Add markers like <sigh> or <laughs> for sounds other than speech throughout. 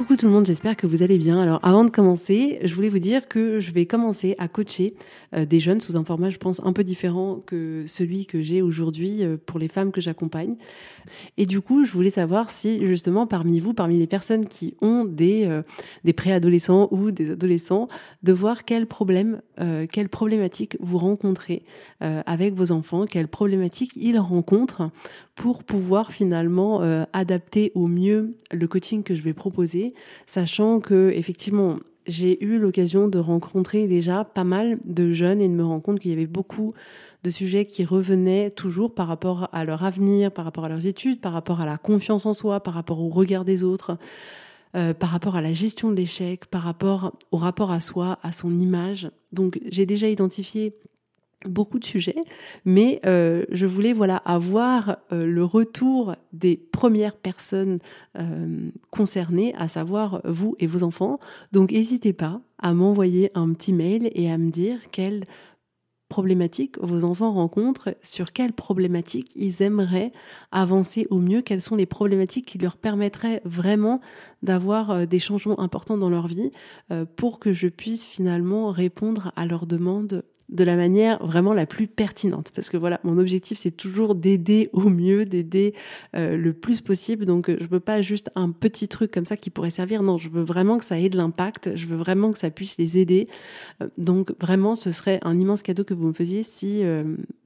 Coucou tout le monde, j'espère que vous allez bien. Alors avant de commencer, je voulais vous dire que je vais commencer à coacher euh, des jeunes sous un format, je pense, un peu différent que celui que j'ai aujourd'hui euh, pour les femmes que j'accompagne. Et du coup, je voulais savoir si justement parmi vous, parmi les personnes qui ont des, euh, des préadolescents ou des adolescents, de voir quels problèmes, quelles problématiques vous rencontrez avec vos enfants, quelles problématiques ils rencontrent pour pouvoir finalement adapter au mieux le coaching que je vais proposer sachant que effectivement j'ai eu l'occasion de rencontrer déjà pas mal de jeunes et de me rendre compte qu'il y avait beaucoup de sujets qui revenaient toujours par rapport à leur avenir, par rapport à leurs études, par rapport à la confiance en soi, par rapport au regard des autres, euh, par rapport à la gestion de l'échec, par rapport au rapport à soi, à son image. Donc j'ai déjà identifié beaucoup de sujets, mais euh, je voulais voilà avoir euh, le retour des premières personnes euh, concernées, à savoir vous et vos enfants. Donc n'hésitez pas à m'envoyer un petit mail et à me dire quelles problématiques vos enfants rencontrent, sur quelles problématiques ils aimeraient avancer au mieux, quelles sont les problématiques qui leur permettraient vraiment d'avoir des changements importants dans leur vie pour que je puisse finalement répondre à leurs demandes de la manière vraiment la plus pertinente. Parce que voilà, mon objectif, c'est toujours d'aider au mieux, d'aider euh, le plus possible. Donc, euh, je veux pas juste un petit truc comme ça qui pourrait servir. Non, je veux vraiment que ça ait de l'impact. Je veux vraiment que ça puisse les aider. Euh, donc, vraiment, ce serait un immense cadeau que vous me faisiez si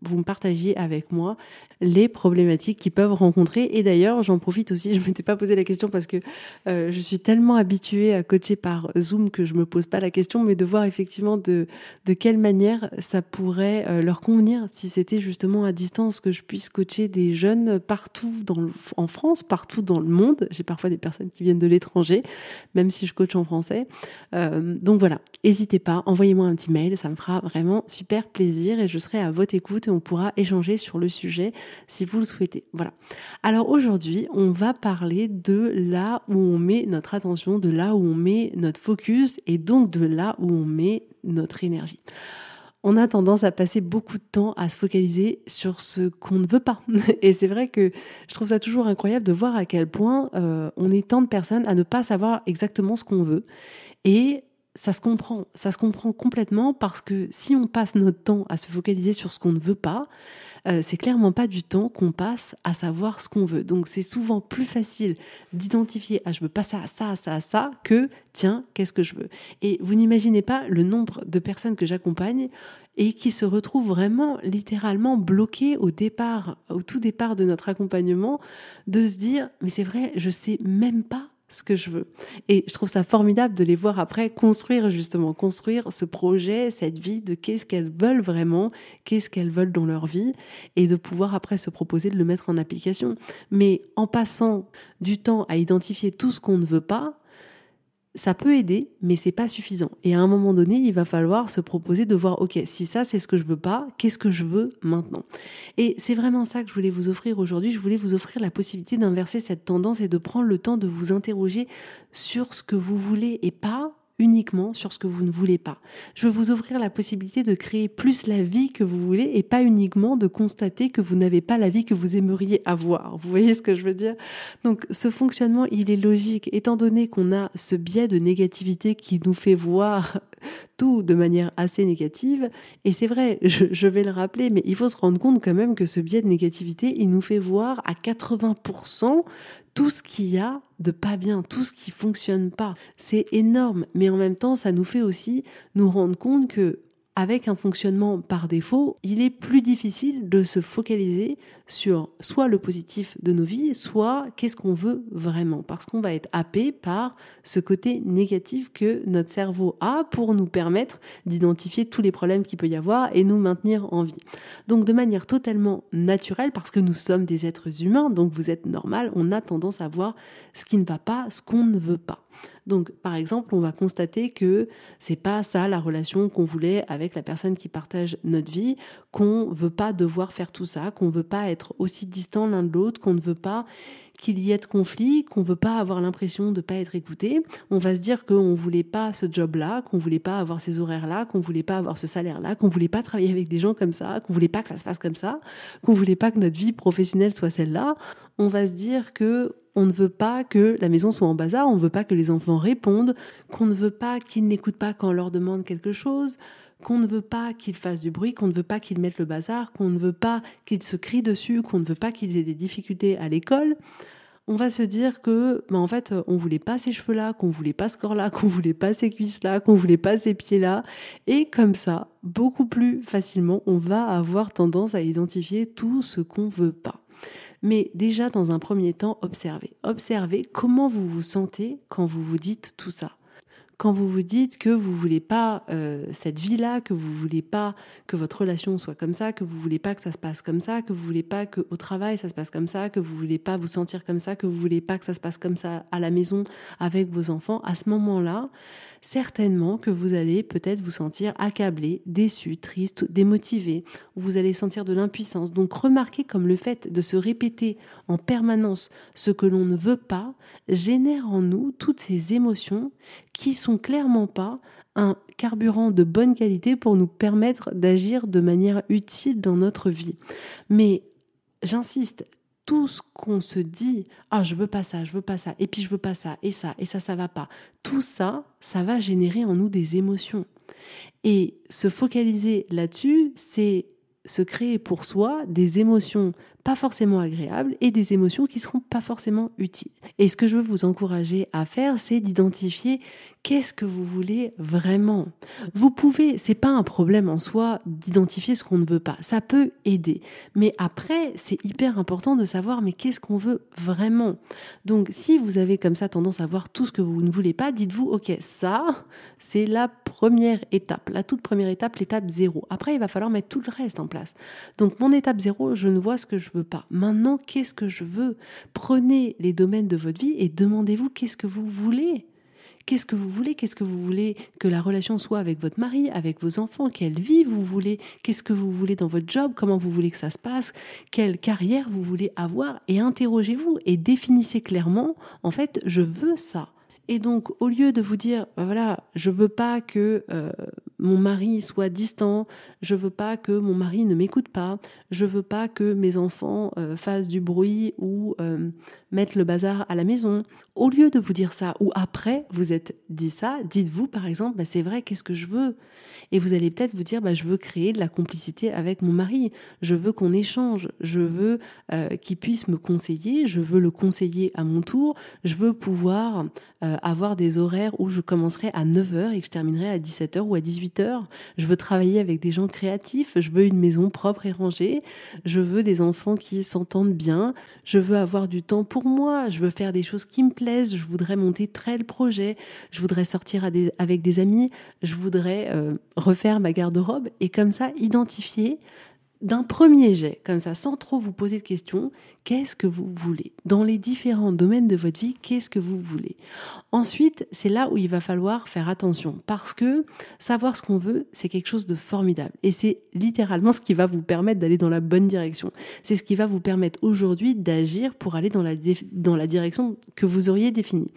vous me partagiez avec moi les problématiques qu'ils peuvent rencontrer. Et d'ailleurs, j'en profite aussi, je ne m'étais pas posé la question parce que je suis tellement habituée à coacher par Zoom que je me pose pas la question, mais de voir effectivement de quelle manière ça pourrait euh, leur convenir si c'était justement à distance que je puisse coacher des jeunes partout en France, partout dans le monde. J'ai parfois des personnes qui viennent de l'étranger, même si je coach en français. Euh, donc voilà, n'hésitez pas, envoyez-moi un petit mail, ça me fera vraiment super plaisir et je serai à votre écoute et on pourra échanger sur le sujet si vous le souhaitez. Voilà. Alors aujourd'hui, on va parler de là où on met notre attention, de là où on met notre focus et donc de là où on met notre énergie. On a tendance à passer beaucoup de temps à se focaliser sur ce qu'on ne veut pas. <laughs> Et c'est vrai que je trouve ça toujours incroyable de voir à quel point euh, on est tant de personnes à ne pas savoir exactement ce qu'on veut. Et ça se comprend, ça se comprend complètement parce que si on passe notre temps à se focaliser sur ce qu'on ne veut pas, euh, c'est clairement pas du temps qu'on passe à savoir ce qu'on veut. Donc c'est souvent plus facile d'identifier ah je veux pas ça, ça, ça, ça que tiens qu'est-ce que je veux. Et vous n'imaginez pas le nombre de personnes que j'accompagne et qui se retrouvent vraiment littéralement bloquées au départ, au tout départ de notre accompagnement, de se dire mais c'est vrai je sais même pas ce que je veux. Et je trouve ça formidable de les voir après construire justement, construire ce projet, cette vie de qu'est-ce qu'elles veulent vraiment, qu'est-ce qu'elles veulent dans leur vie, et de pouvoir après se proposer de le mettre en application. Mais en passant du temps à identifier tout ce qu'on ne veut pas, ça peut aider, mais c'est pas suffisant. Et à un moment donné, il va falloir se proposer de voir, ok, si ça c'est ce que je veux pas, qu'est-ce que je veux maintenant? Et c'est vraiment ça que je voulais vous offrir aujourd'hui. Je voulais vous offrir la possibilité d'inverser cette tendance et de prendre le temps de vous interroger sur ce que vous voulez et pas uniquement sur ce que vous ne voulez pas. Je veux vous offrir la possibilité de créer plus la vie que vous voulez et pas uniquement de constater que vous n'avez pas la vie que vous aimeriez avoir. Vous voyez ce que je veux dire? Donc ce fonctionnement, il est logique étant donné qu'on a ce biais de négativité qui nous fait voir <laughs> tout de manière assez négative. Et c'est vrai, je, vais le rappeler, mais il faut se rendre compte quand même que ce biais de négativité, il nous fait voir à 80% tout ce qu'il y a de pas bien, tout ce qui fonctionne pas. C'est énorme, mais en même temps, ça nous fait aussi nous rendre compte que avec un fonctionnement par défaut, il est plus difficile de se focaliser sur soit le positif de nos vies, soit qu'est-ce qu'on veut vraiment, parce qu'on va être happé par ce côté négatif que notre cerveau a pour nous permettre d'identifier tous les problèmes qu'il peut y avoir et nous maintenir en vie. Donc de manière totalement naturelle, parce que nous sommes des êtres humains, donc vous êtes normal, on a tendance à voir ce qui ne va pas, ce qu'on ne veut pas. Donc, par exemple, on va constater que c'est pas ça la relation qu'on voulait avec la personne qui partage notre vie, qu'on veut pas devoir faire tout ça, qu'on veut pas être aussi distant l'un de l'autre, qu'on ne veut pas qu'il y ait de conflit, qu'on veut pas avoir l'impression de pas être écouté. On va se dire qu'on voulait pas ce job-là, qu'on voulait pas avoir ces horaires-là, qu'on voulait pas avoir ce salaire-là, qu'on voulait pas travailler avec des gens comme ça, qu'on voulait pas que ça se passe comme ça, qu'on voulait pas que notre vie professionnelle soit celle-là. On va se dire que on ne veut pas que la maison soit en bazar, on ne veut pas que les enfants répondent, qu'on ne veut pas qu'ils n'écoutent pas quand on leur demande quelque chose, qu'on ne veut pas qu'ils fassent du bruit, qu'on ne veut pas qu'ils mettent le bazar, qu'on ne veut pas qu'ils se crient dessus, qu'on ne veut pas qu'ils aient des difficultés à l'école. On va se dire que, ben en fait, on voulait pas ces cheveux-là, qu'on voulait pas ce corps-là, <laughs> qu'on voulait pas ces cuisses-là, qu'on voulait pas ces pieds-là. Et comme ça, beaucoup plus facilement, on va avoir tendance à identifier tout ce qu'on veut pas. Mais déjà, dans un premier temps, observez. Observez comment vous vous sentez quand vous vous dites tout ça quand vous vous dites que vous voulez pas euh, cette vie-là, que vous voulez pas que votre relation soit comme ça, que vous voulez pas que ça se passe comme ça, que vous voulez pas que au travail ça se passe comme ça, que vous voulez pas vous sentir comme ça, que vous voulez pas que ça se passe comme ça à la maison avec vos enfants, à ce moment-là, certainement que vous allez peut-être vous sentir accablé, déçu, triste, démotivé, vous allez sentir de l'impuissance. Donc remarquez comme le fait de se répéter en permanence ce que l'on ne veut pas génère en nous toutes ces émotions qui sont clairement pas un carburant de bonne qualité pour nous permettre d'agir de manière utile dans notre vie. Mais j'insiste, tout ce qu'on se dit, ah je veux pas ça, je veux pas ça, et puis je veux pas ça, et ça, et ça, ça va pas. Tout ça, ça va générer en nous des émotions. Et se focaliser là-dessus, c'est se créer pour soi des émotions pas forcément agréables et des émotions qui seront pas forcément utiles. Et ce que je veux vous encourager à faire, c'est d'identifier qu'est-ce que vous voulez vraiment. Vous pouvez, c'est pas un problème en soi d'identifier ce qu'on ne veut pas. Ça peut aider. Mais après, c'est hyper important de savoir mais qu'est-ce qu'on veut vraiment? Donc, si vous avez comme ça tendance à voir tout ce que vous ne voulez pas, dites-vous, OK, ça, c'est la première étape. La toute première étape, l'étape zéro. Après, il va falloir mettre tout le reste en place. Donc, mon étape zéro, je ne vois ce que je pas. Maintenant, qu'est-ce que je veux? Prenez les domaines de votre vie et demandez-vous qu'est-ce que vous voulez. Qu'est-ce que vous voulez? Qu'est-ce que vous voulez que la relation soit avec votre mari, avec vos enfants? Quelle vie vous voulez? Qu'est-ce que vous voulez dans votre job? Comment vous voulez que ça se passe? Quelle carrière vous voulez avoir? Et interrogez-vous et définissez clairement, en fait, je veux ça. Et donc, au lieu de vous dire, bah voilà, je veux pas que euh, mon mari soit distant, je veux pas que mon mari ne m'écoute pas, je veux pas que mes enfants euh, fassent du bruit ou euh, mettent le bazar à la maison. Au lieu de vous dire ça, ou après vous êtes dit ça, dites-vous par exemple, bah, c'est vrai, qu'est-ce que je veux? Et vous allez peut-être vous dire, bah, je veux créer de la complicité avec mon mari, je veux qu'on échange, je veux qu'il puisse me conseiller, je veux le conseiller à mon tour, je veux pouvoir avoir des horaires où je commencerai à 9h et que je terminerai à 17h ou à 18h. Je veux travailler avec des gens créatifs, je veux une maison propre et rangée, je veux des enfants qui s'entendent bien, je veux avoir du temps pour moi, je veux faire des choses qui me plaisent, je voudrais monter le projet, je voudrais sortir avec des amis, je voudrais euh, refaire ma garde-robe et comme ça identifier d'un premier jet, comme ça, sans trop vous poser de questions, qu'est-ce que vous voulez? Dans les différents domaines de votre vie, qu'est-ce que vous voulez? Ensuite, c'est là où il va falloir faire attention, parce que savoir ce qu'on veut, c'est quelque chose de formidable. Et c'est littéralement ce qui va vous permettre d'aller dans la bonne direction. C'est ce qui va vous permettre aujourd'hui d'agir pour aller dans la, dans la direction que vous auriez définie.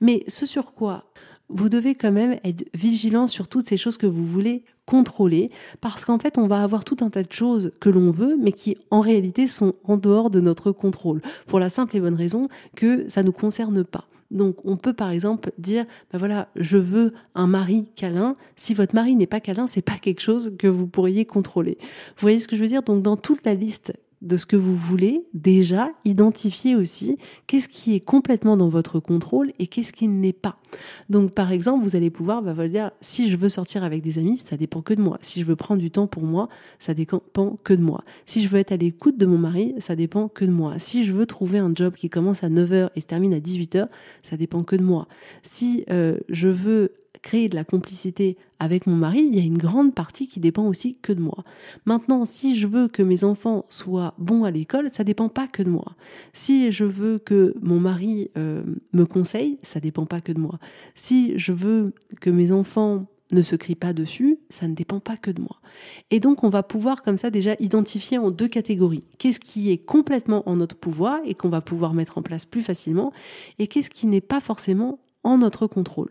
Mais ce sur quoi vous devez quand même être vigilant sur toutes ces choses que vous voulez contrôler, parce qu'en fait, on va avoir tout un tas de choses que l'on veut, mais qui en réalité sont en dehors de notre contrôle, pour la simple et bonne raison que ça ne nous concerne pas. Donc on peut par exemple dire ben voilà, je veux un mari câlin. Si votre mari n'est pas câlin, c'est pas quelque chose que vous pourriez contrôler. Vous voyez ce que je veux dire? Donc dans toute la liste de ce que vous voulez, déjà identifier aussi qu'est-ce qui est complètement dans votre contrôle et qu'est-ce qui n'est pas. Donc par exemple, vous allez pouvoir bah, vous dire si je veux sortir avec des amis, ça dépend que de moi. Si je veux prendre du temps pour moi, ça dépend que de moi. Si je veux être à l'écoute de mon mari, ça dépend que de moi. Si je veux trouver un job qui commence à 9h et se termine à 18h, ça dépend que de moi. Si euh, je veux créer de la complicité avec mon mari, il y a une grande partie qui dépend aussi que de moi. Maintenant, si je veux que mes enfants soient bons à l'école, ça dépend pas que de moi. Si je veux que mon mari euh, me conseille, ça dépend pas que de moi. Si je veux que mes enfants ne se crient pas dessus, ça ne dépend pas que de moi. Et donc on va pouvoir comme ça déjà identifier en deux catégories. Qu'est-ce qui est complètement en notre pouvoir et qu'on va pouvoir mettre en place plus facilement et qu'est-ce qui n'est pas forcément en notre contrôle.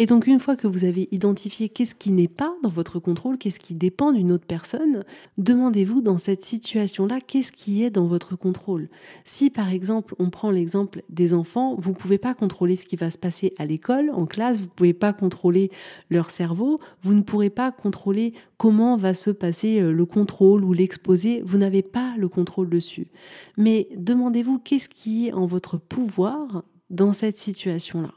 Et donc une fois que vous avez identifié qu'est-ce qui n'est pas dans votre contrôle, qu'est-ce qui dépend d'une autre personne, demandez-vous dans cette situation-là qu'est-ce qui est dans votre contrôle. Si par exemple on prend l'exemple des enfants, vous ne pouvez pas contrôler ce qui va se passer à l'école, en classe, vous ne pouvez pas contrôler leur cerveau, vous ne pourrez pas contrôler comment va se passer euh, le contrôle ou l'exposé, vous n'avez pas le contrôle dessus. Mais demandez-vous qu'est-ce qui est en votre pouvoir dans cette situation-là.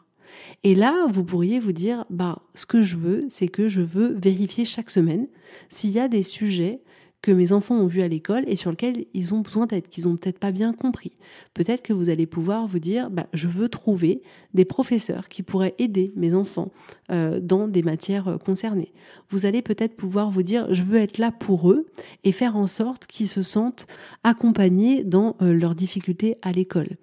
Et là, vous pourriez vous dire, bah, ce que je veux, c'est que je veux vérifier chaque semaine s'il y a des sujets que mes enfants ont vus à l'école et sur lesquels ils ont besoin d'être, qu'ils ont peut-être pas bien compris. Peut-être que vous allez pouvoir vous dire, bah, je veux trouver des professeurs qui pourraient aider mes enfants euh, dans des matières euh, concernées. Vous allez peut-être pouvoir vous dire, je veux être là pour eux et faire en sorte qu'ils se sentent accompagnés dans euh, leurs difficultés à l'école.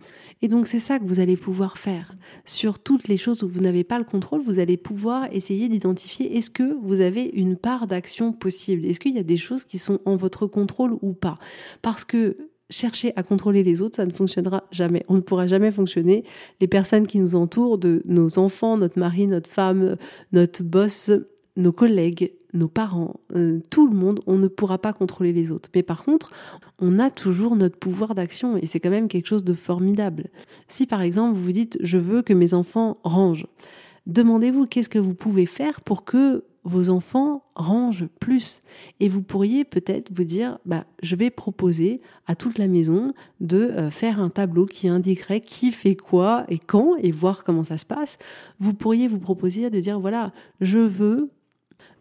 Et donc c'est ça que vous allez pouvoir faire. Sur toutes les choses où vous n'avez pas le contrôle, vous allez pouvoir essayer d'identifier est-ce que vous avez une part d'action possible? Est-ce qu'il y a des choses qui sont en votre contrôle ou pas? Parce que chercher à contrôler les autres, ça ne fonctionnera jamais. On ne pourra jamais fonctionner. Les personnes qui nous entourent, de nos enfants, notre mari, notre femme, notre boss, nos collègues, nos parents, euh, tout le monde, on ne pourra pas contrôler les autres. Mais par contre, on a toujours notre pouvoir d'action et c'est quand même quelque chose de formidable. Si par exemple vous vous dites je veux que mes enfants rangent, demandez-vous qu'est-ce que vous pouvez faire pour que vos enfants rangent plus. Et vous pourriez peut-être vous dire, bah, je vais proposer à toute la maison de euh, faire un tableau qui indiquerait qui fait quoi et quand et voir comment ça se passe. Vous pourriez vous proposer de dire, voilà, je veux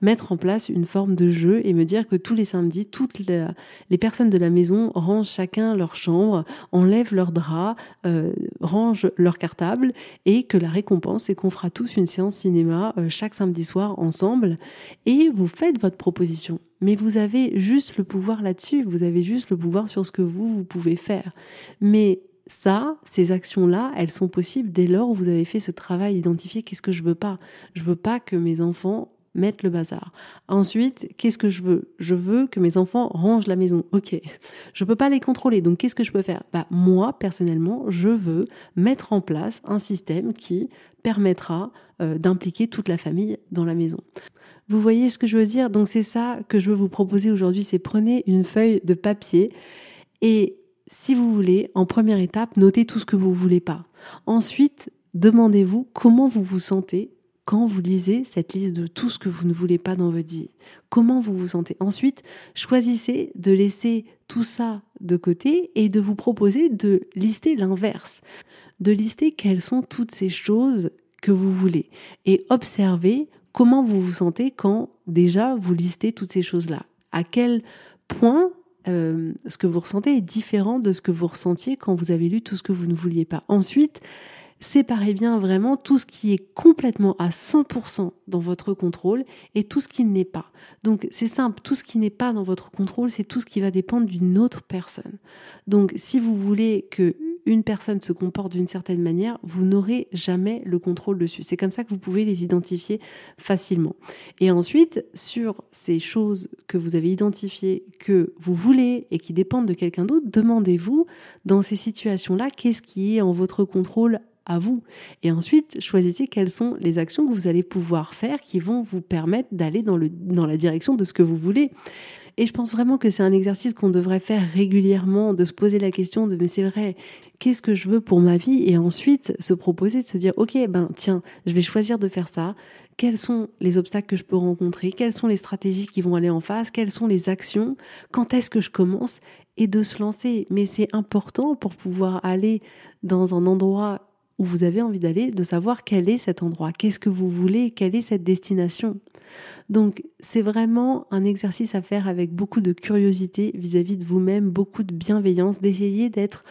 mettre en place une forme de jeu et me dire que tous les samedis, toutes les, personnes de la maison rangent chacun leur chambre, enlèvent leurs draps, euh, rangent leur cartable et que la récompense est qu'on fera tous une séance cinéma euh, chaque samedi soir ensemble et vous faites votre proposition. Mais vous avez juste le pouvoir là-dessus, vous avez juste le pouvoir sur ce que vous, vous pouvez faire. Mais ça, ces actions-là, elles sont possibles dès lors où vous avez fait ce travail, identifier qu'est-ce que je veux pas? Je veux pas que mes enfants mettre le bazar. Ensuite, qu'est-ce que je veux? Je veux que mes enfants rangent la maison. Ok, <laughs> je peux pas les contrôler. Donc, qu'est-ce que je peux faire? Bah, moi personnellement, je veux mettre en place un système qui permettra euh, d'impliquer toute la famille dans la maison. Vous voyez ce que je veux dire? Donc, c'est ça que je veux vous proposer aujourd'hui. C'est prenez une feuille de papier et si vous voulez, en première étape, notez tout ce que vous voulez pas. Ensuite, demandez-vous comment vous vous sentez quand vous lisez cette liste de tout ce que vous ne voulez pas dans votre vie, comment vous vous sentez? Ensuite, choisissez de laisser tout ça de côté et de vous proposer de lister l'inverse, de lister quelles sont toutes ces choses que vous voulez et observez comment vous vous sentez quand déjà vous listez toutes ces choses-là. À quel point euh, ce que vous ressentez est différent de ce que vous ressentiez quand vous avez lu tout ce que vous ne vouliez pas. Ensuite, séparez bien vraiment tout ce qui est complètement à 100% dans votre contrôle et tout ce qui n'est pas. Donc c'est simple, tout ce qui n'est pas dans votre contrôle, c'est tout ce qui va dépendre d'une autre personne. Donc si vous voulez que une personne se comporte d'une certaine manière, vous n'aurez jamais le contrôle dessus. C'est comme ça que vous pouvez les identifier facilement. Et ensuite, sur ces choses que vous avez identifiées, que vous voulez et qui dépendent de quelqu'un d'autre, demandez-vous dans ces situations-là, qu'est-ce qui est en votre contrôle à vous. Et ensuite, choisissez quelles sont les actions que vous allez pouvoir faire qui vont vous permettre d'aller dans, dans la direction de ce que vous voulez. Et je pense vraiment que c'est un exercice qu'on devrait faire régulièrement, de se poser la question de mais c'est vrai, qu'est-ce que je veux pour ma vie? Et ensuite se proposer de se dire ok, ben tiens, je vais choisir de faire ça. Quels sont les obstacles que je peux rencontrer? Quelles sont les stratégies qui vont aller en face? Quelles sont les actions? Quand est-ce que je commence? Et de se lancer. Mais c'est important pour pouvoir aller dans un endroit où vous avez envie d'aller, de savoir quel est cet endroit, qu'est-ce que vous voulez, quelle est cette destination. Donc c'est vraiment un exercice à faire avec beaucoup de curiosité vis-à-vis de vous-même, beaucoup de bienveillance, d'essayer d'être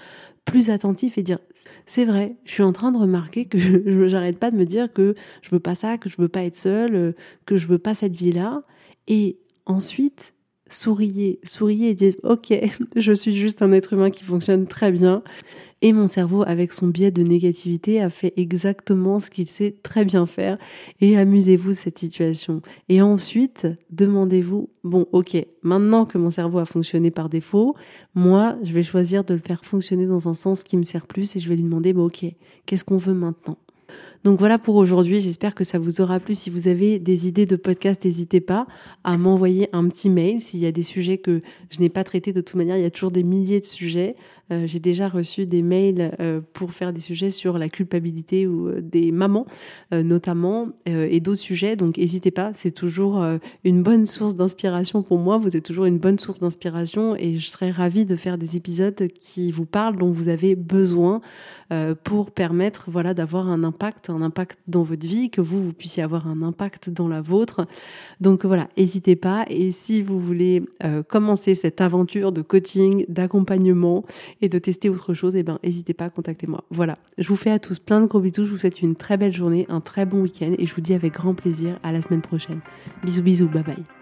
plus attentif et dire c'est vrai, je suis en train de remarquer que <laughs> je j'arrête pas de me dire que je veux pas ça, que je veux pas être seule, euh, que je veux pas cette vie-là et ensuite souriez, souriez et dites ok, <laughs> je suis juste un être humain qui fonctionne très bien et mon cerveau, avec son biais de négativité, a fait exactement ce qu'il sait très bien faire. Et amusez-vous cette situation. Et ensuite, demandez-vous, bon, ok, maintenant que mon cerveau a fonctionné par défaut, moi, je vais choisir de le faire fonctionner dans un sens qui me sert plus et je vais lui demander, bon, ok, qu'est-ce qu'on veut maintenant? Donc voilà pour aujourd'hui, j'espère que ça vous aura plu. Si vous avez des idées de podcast, n'hésitez pas à m'envoyer un petit mail s'il y a des sujets que je n'ai pas traités de toute manière. Il y a toujours des milliers de sujets. Euh, j'ai déjà reçu des mails euh, pour faire des sujets sur la culpabilité ou euh, des mamans notamment et d'autres sujets. Donc n'hésitez pas, c'est toujours une bonne source d'inspiration pour moi. Vous êtes toujours une bonne source d'inspiration et je serais ravie de faire des épisodes qui vous parlent, dont vous avez besoin pour permettre voilà d'avoir un impact, impact dans votre vie, que vous vous puissiez avoir un impact dans la vôtre. Donc voilà, n'hésitez pas. Et si vous voulez commencer cette aventure de coaching, d'accompagnement et de tester autre chose, eh ben, n'hésitez pas à contacter moi. Voilà. Je vous fais à tous plein de gros bisous. Je vous souhaite une très belle journée, un très bon week-end et je vous dis avec grand plaisir à la semaine prochaine. Bisous, bisous. Bye bye.